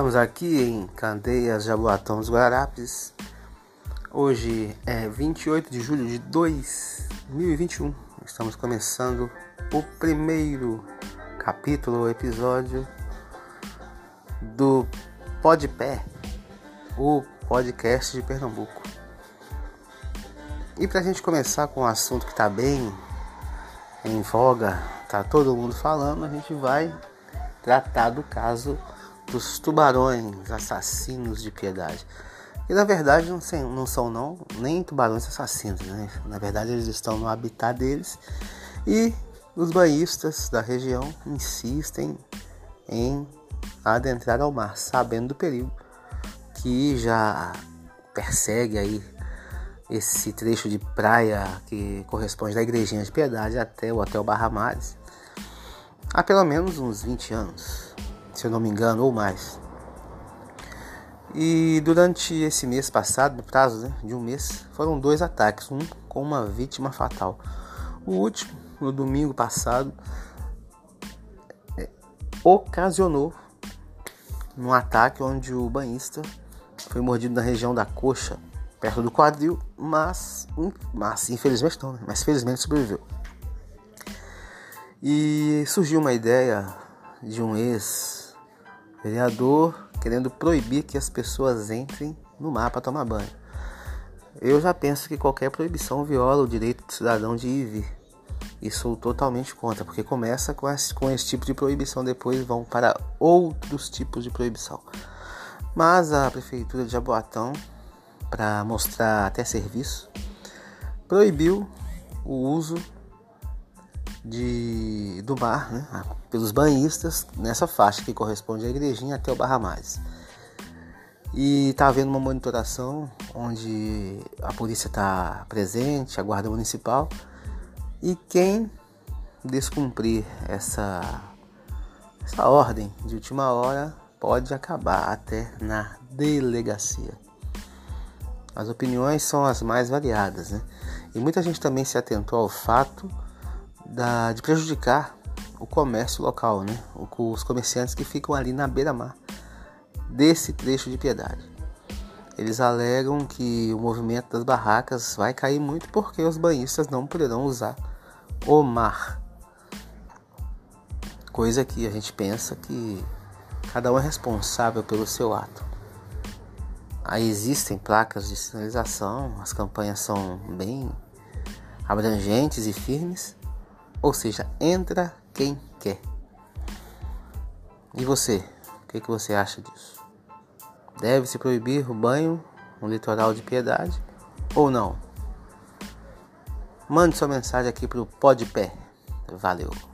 Estamos aqui em Candeias, Jaboatão dos Guararapes. Hoje é 28 de julho de 2021. Estamos começando o primeiro capítulo, episódio do Podpé, o podcast de Pernambuco. E para a gente começar com um assunto que está bem em voga, tá todo mundo falando, a gente vai tratar do caso dos tubarões assassinos de piedade. E na verdade não, não são não nem tubarões assassinos, né? Na verdade eles estão no habitat deles e os banhistas da região insistem em adentrar ao mar, sabendo do perigo que já persegue aí esse trecho de praia que corresponde da Igrejinha de Piedade até o Hotel Barra Mares há pelo menos uns 20 anos, se eu não me engano, ou mais. E durante esse mês passado, no prazo né, de um mês, foram dois ataques, um com uma vítima fatal. O último, no domingo passado, é, ocasionou um ataque onde o banhista foi mordido na região da coxa, perto do quadril, mas, mas infelizmente não, né? mas felizmente sobreviveu. E surgiu uma ideia de um ex-vereador querendo proibir que as pessoas entrem no mar para tomar banho. Eu já penso que qualquer proibição viola o direito do cidadão de ir e vir. E sou totalmente contra, porque começa com esse, com esse tipo de proibição, depois vão para outros tipos de proibição. Mas a prefeitura de Jaboatão, para mostrar até serviço, proibiu o uso de, do mar né, pelos banhistas nessa faixa que corresponde à igrejinha até o Barra Mais. E está havendo uma monitoração onde a polícia está presente, a guarda municipal, e quem descumprir essa, essa ordem de última hora pode acabar até na delegacia. As opiniões são as mais variadas, né? E muita gente também se atentou ao fato da, de prejudicar o comércio local, né? os comerciantes que ficam ali na beira-mar desse trecho de piedade. Eles alegam que o movimento das barracas vai cair muito porque os banhistas não poderão usar o mar. Coisa que a gente pensa que cada um é responsável pelo seu ato. Aí existem placas de sinalização, as campanhas são bem abrangentes e firmes, ou seja, entra quem quer. E você? O que, que você acha disso? Deve-se proibir o banho no litoral de Piedade ou não? Mande sua mensagem aqui para o Podpé. Valeu!